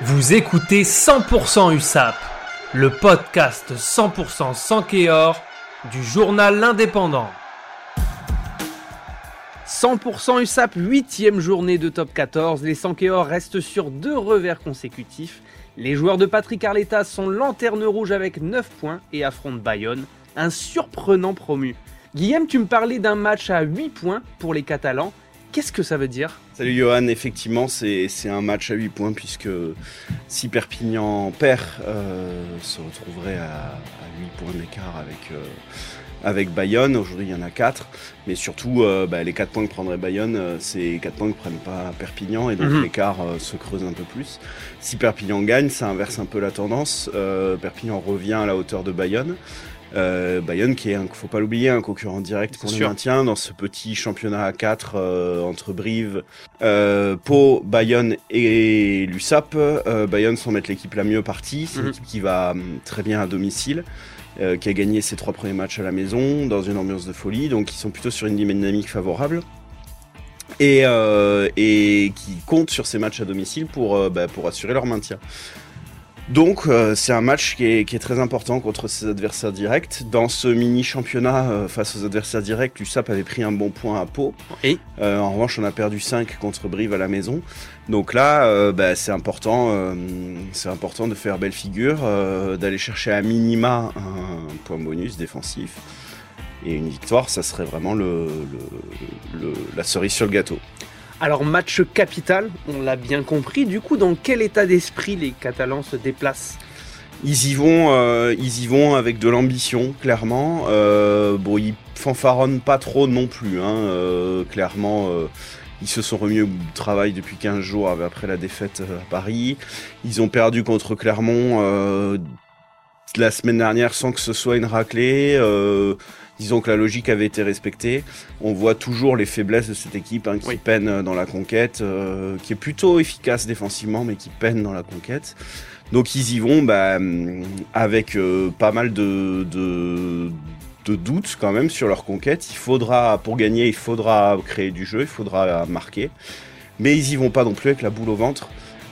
Vous écoutez 100% USAP, le podcast 100% sans Kéor du journal L'Indépendant. 100% USAP, huitième journée de top 14. Les Sankéors restent sur deux revers consécutifs. Les joueurs de Patrick Arletta sont lanterne rouge avec 9 points et affrontent Bayonne, un surprenant promu. Guillaume, tu me parlais d'un match à 8 points pour les Catalans. Qu'est-ce que ça veut dire Salut Johan, effectivement c'est un match à 8 points puisque si Perpignan perd, euh, se retrouverait à, 8 points d'écart avec, euh, avec Bayonne. Aujourd'hui il y en a 4, mais surtout euh, bah, les 4 points que prendrait Bayonne, c'est 4 points que prennent pas Perpignan et donc mhm. l'écart se creuse un peu plus. Si Perpignan gagne, ça inverse un peu la tendance. Perpignan revient à la hauteur de Bayonne. Euh, Bayonne qui est, faut pas l'oublier, un concurrent direct pour le maintien dans ce petit championnat à 4 euh, entre Brive, euh, Pau, Bayonne et l'USAP. Euh, Bayonne semble être l'équipe la mieux partie, c'est une équipe qui va hum, très bien à domicile. Euh, qui a gagné ses trois premiers matchs à la maison dans une ambiance de folie, donc ils sont plutôt sur une dynamique favorable et, euh, et qui comptent sur ces matchs à domicile pour, bah, pour assurer leur maintien. Donc euh, c'est un match qui est, très important contre ses adversaires directs. Dans ce mini championnat euh, face aux adversaires directs, l'USAP avait pris un bon point à Pau. Et euh, en revanche, on a perdu 5 contre Brive à la maison. Donc là, bah, c'est important, c'est important de faire belle figure, d'aller chercher à minima un point bonus défensif. Et une victoire, ça serait vraiment la cerise sur le gâteau. Alors match capital, on l'a bien compris. Du coup, dans quel état d'esprit les Catalans se déplacent? Ils y vont, euh, ils y vont avec de l'ambition, clairement. Euh, bon, ils fanfaronnent pas trop non plus. Hein. Euh, clairement, ils se sont remis au travail depuis 15 jours après la défaite à Paris. Ils ont perdu contre Clermont la semaine dernière sans que ce soit une raclée. disons que la logique avait été respectée. On voit toujours les faiblesses de cette équipe hein, qui peine dans la conquête, euh, qui est plutôt efficace défensivement, mais qui peine dans la conquête. Donc ils y vont bah, avec euh, pas mal de, de, de, doutes quand même sur leur conquête. Il faudra, pour gagner, il faudra créer du jeu, il faudra marquer. Mais ils y vont pas non plus avec la boule au ventre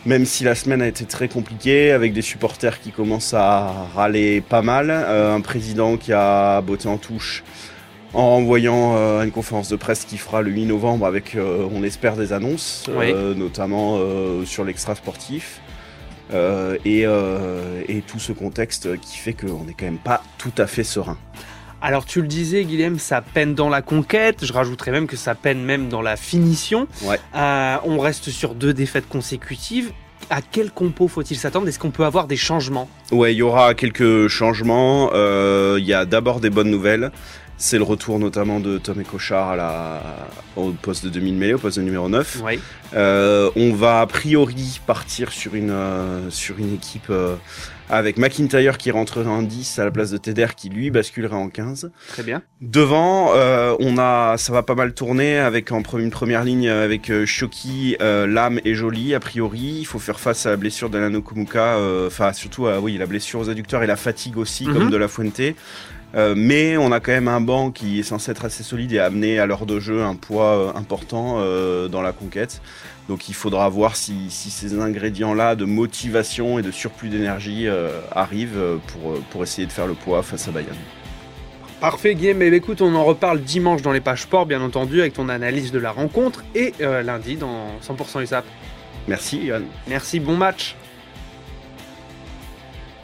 même si la semaine a été très compliquée, avec des supporters qui commencent à râler pas mal, euh, un président qui a botté en touche en renvoyant euh, une conférence de presse qui fera le 8 novembre avec, euh, on espère, des annonces, notamment sur l'extra sportif. Et, et, tout ce contexte qui fait qu'on n'est quand même pas tout à fait serein. Alors tu le disais Guillaume, ça peine dans la conquête, je rajouterais même que ça peine même dans la finition. Euh, on reste sur deux défaites consécutives. À quel compo faut-il s'attendre? Est-ce qu'on peut avoir des changements? Ouais, il y aura quelques changements. Euh, il y a d'abord des bonnes nouvelles. C'est le retour notamment de Tom et Cochard à la, au poste de 2000 mêlée, au poste de numéro 9. Euh, on va a priori partir sur une, euh, sur une équipe euh, avec McIntyre qui rentrerait en 10 à la place de Teder qui lui basculerait en 15. Très bien. Devant, on a, ça va pas mal tourner avec en une première ligne avec Shoki, Lam et Jolie a priori. Il faut faire face à la blessure d'Alano Kumuka, enfin surtout à oui, la blessure aux adducteurs et la fatigue aussi comme mhm. de la Fuente. Euh, mais on a quand même un banc qui est censé être assez solide et amener à l'heure de jeu un poids euh, important euh, dans la conquête. Donc il faudra voir si, ces ingrédients-là de motivation et de surplus d'énergie arrivent pour, pour essayer de faire le poids face à Bayern. Parfait Guillaume, mais écoute, on en reparle dimanche dans les pages sport, bien entendu, avec ton analyse de la rencontre, et lundi dans 100% USAP. Merci Yann. Merci, bon match.